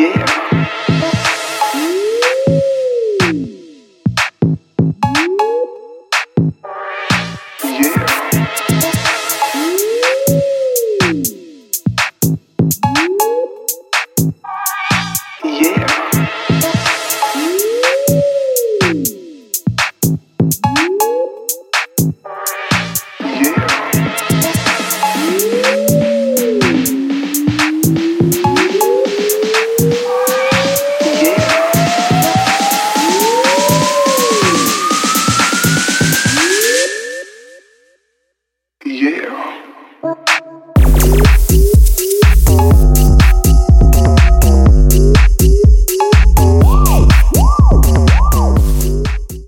Yeah. Yeah.